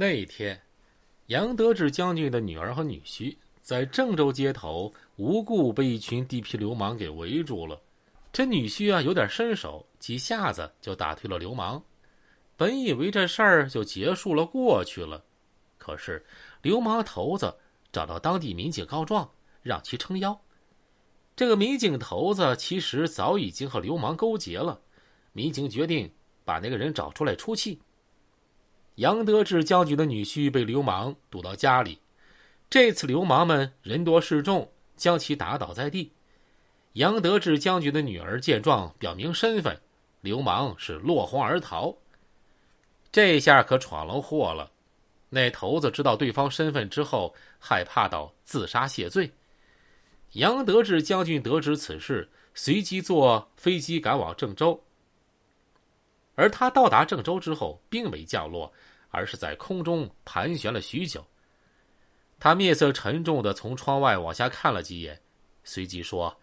那一天，杨德志将军的女儿和女婿在郑州街头无故被一群地痞流氓给围住了。这女婿啊有点身手，几下子就打退了流氓。本以为这事儿就结束了，过去了。可是流氓头子找到当地民警告状，让其撑腰。这个民警头子其实早已经和流氓勾结了。民警决定把那个人找出来出气。杨德志将军的女婿被流氓堵到家里，这次流氓们人多势众，将其打倒在地。杨德志将军的女儿见状，表明身份，流氓是落荒而逃。这下可闯了祸了。那头子知道对方身份之后，害怕到自杀谢罪。杨德志将军得知此事，随即坐飞机赶往郑州。而他到达郑州之后，并没降落，而是在空中盘旋了许久。他面色沉重的从窗外往下看了几眼，随即说。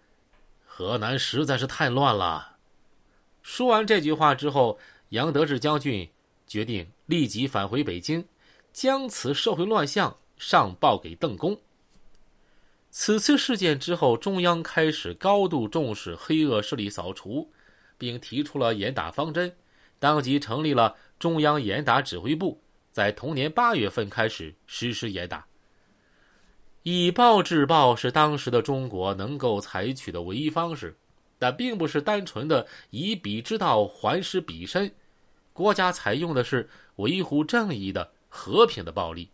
河南实在是太乱了。说完这句话之后，杨德志将军决定立即返回北京，将此社会乱象上报给邓公。此次事件之后，中央开始高度重视黑恶势力扫除，并提出了严打方针，当即成立了中央严打指挥部，在同年八月份开始实施严打。以暴制暴是当时的中国能够采取的唯一方式，但并不是单纯的以彼之道还施彼身。国家采用的是维护正义的和平的暴力。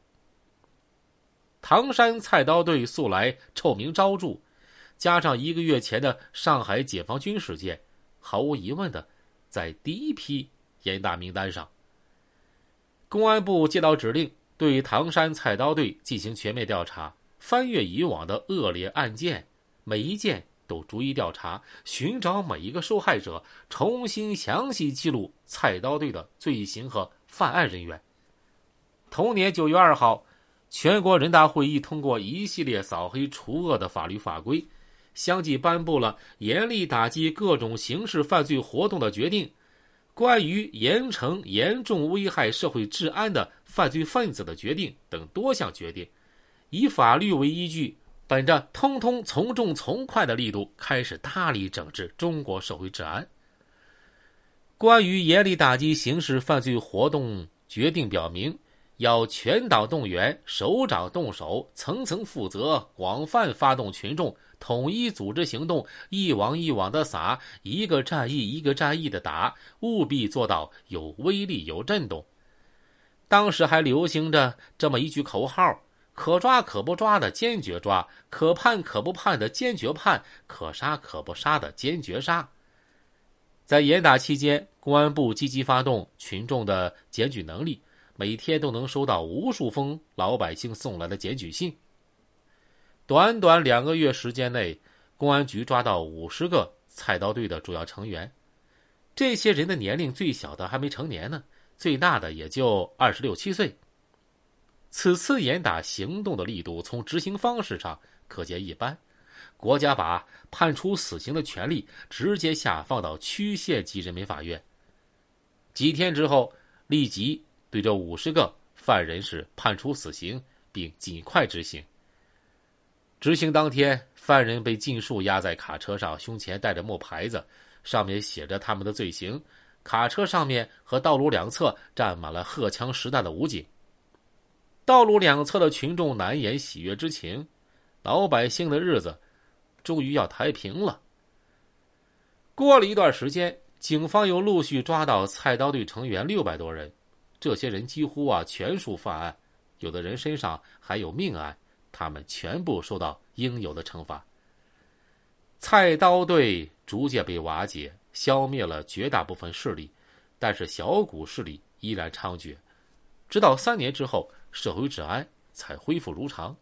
唐山菜刀队素来臭名昭著，加上一个月前的上海解放军事件，毫无疑问的在第一批严打名单上。公安部接到指令，对唐山菜刀队进行全面调查。翻阅以往的恶劣案件，每一件都逐一调查，寻找每一个受害者，重新详细记录菜刀队的罪行和犯案人员。同年九月二号，全国人大会议通过一系列扫黑除恶的法律法规，相继颁布了严厉打击各种刑事犯罪活动的决定，关于严惩严重危害社会治安的犯罪分子的决定等多项决定。以法律为依据，本着“通通从重从快”的力度，开始大力整治中国社会治安。关于严厉打击刑事犯罪活动决定表明，要全党动员、首长动手、层层负责、广泛发动群众、统一组织行动、一网一网的撒，一个战役一个战役的打，务必做到有威力、有震动。当时还流行着这么一句口号。可抓可不抓的坚决抓，可判可不判的坚决判，可杀可不杀的坚决杀。在严打期间，公安部积极发动群众的检举能力，每天都能收到无数封老百姓送来的检举信。短短两个月时间内，公安局抓到五十个菜刀队的主要成员，这些人的年龄最小的还没成年呢，最大的也就二十六七岁。此次严打行动的力度，从执行方式上可见一斑。国家把判处死刑的权利直接下放到区县级人民法院。几天之后，立即对这五十个犯人是判处死刑，并尽快执行。执行当天，犯人被尽数压在卡车上，胸前带着木牌子，上面写着他们的罪行。卡车上面和道路两侧站满了荷枪实弹的武警。道路两侧的群众难掩喜悦之情，老百姓的日子终于要太平了。过了一段时间，警方又陆续抓到菜刀队成员六百多人，这些人几乎啊全数犯案，有的人身上还有命案，他们全部受到应有的惩罚。菜刀队逐渐被瓦解，消灭了绝大部分势力，但是小股势力依然猖獗，直到三年之后。社会治安才恢复如常。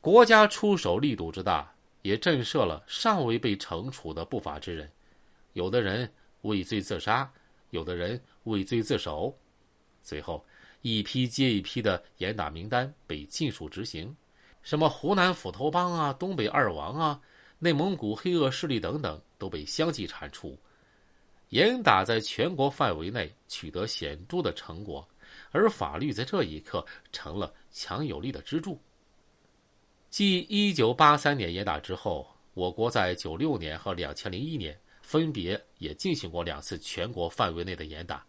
国家出手力度之大，也震慑了尚未被惩处的不法之人。有的人畏罪自杀，有的人畏罪自首。最后，一批接一批的严打名单被尽数执行，什么湖南斧头帮啊、东北二王啊、内蒙古黑恶势力等等，都被相继铲除。严打在全国范围内取得显著的成果。而法律在这一刻成了强有力的支柱。继一九八三年严打之后，我国在九六年和两千零一年分别也进行过两次全国范围内的严打，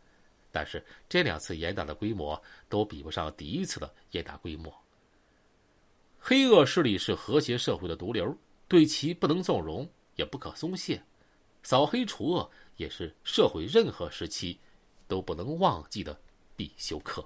但是这两次严打的规模都比不上第一次的严打规模。黑恶势力是和谐社会的毒瘤，对其不能纵容，也不可松懈。扫黑除恶也是社会任何时期都不能忘记的必修课。